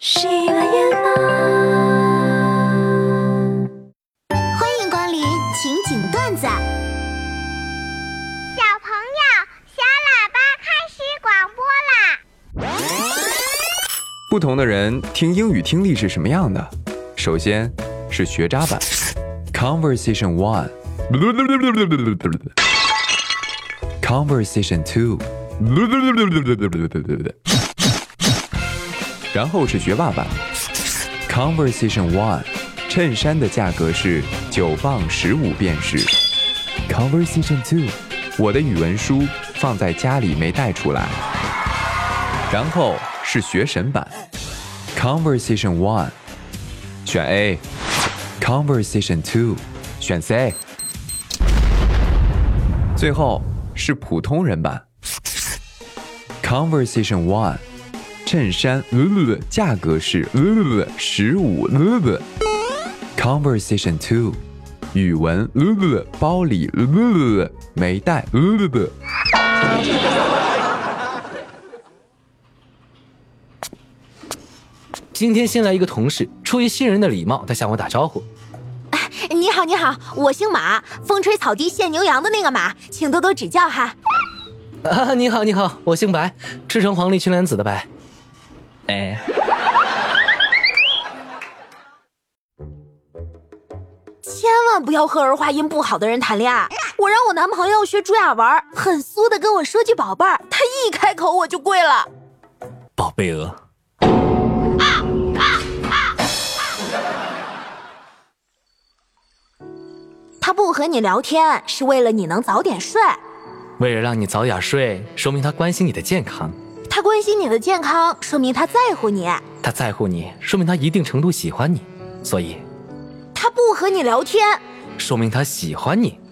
喜马拉雅，欢迎光临情景段子。小朋友，小喇叭开始广播啦！不同的人听英语听力是什么样的？首先是学渣版，Conversation One。Conversation Two，然后是学霸版，Conversation One，衬衫的价格是九磅十五便士。Conversation Two，我的语文书放在家里没带出来。然后是学神版，Conversation One，选 A，Conversation Two，选 C。最后是普通人版，Conversation One，衬衫呃价格是呃十五呃，Conversation Two，语文呃包里呃没带呃。今天新来一个同事，出于新人的礼貌，他向我打招呼。你好，你好，我姓马，风吹草低见牛羊的那个马，请多多指教哈。啊，你好，你好，我姓白，赤橙黄绿青蓝紫的白。哎，千万不要和儿化音不好的人谈恋爱。我让我男朋友学朱亚文，很酥的跟我说句宝贝儿，他一开口我就跪了。宝贝鹅。他不和你聊天是为了你能早点睡，为了让你早点睡，说明他关心你的健康；他关心你的健康，说明他在乎你。他在乎你，说明他一定程度喜欢你。所以，他不和你聊天，说明他喜欢你。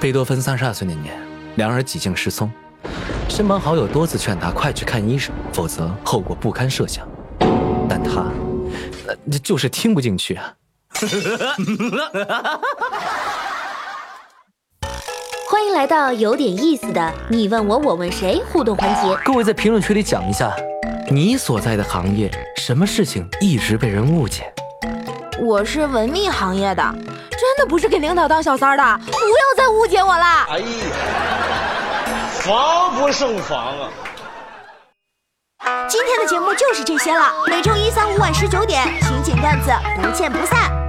贝多芬三十二岁那年，两人几近失聪，身旁好友多次劝他快去看医生，否则后果不堪设想。但他，呃，就是听不进去啊。欢迎来到有点意思的你问我我问谁互动环节。各位在评论区里讲一下，你所在的行业什么事情一直被人误解？我是文秘行业的，真的不是给领导当小三儿的，不要再误解我啦。哎呀，防不胜防啊！今天的节目就是这些了，每周一、三、五晚十九点，情景段子不见不散。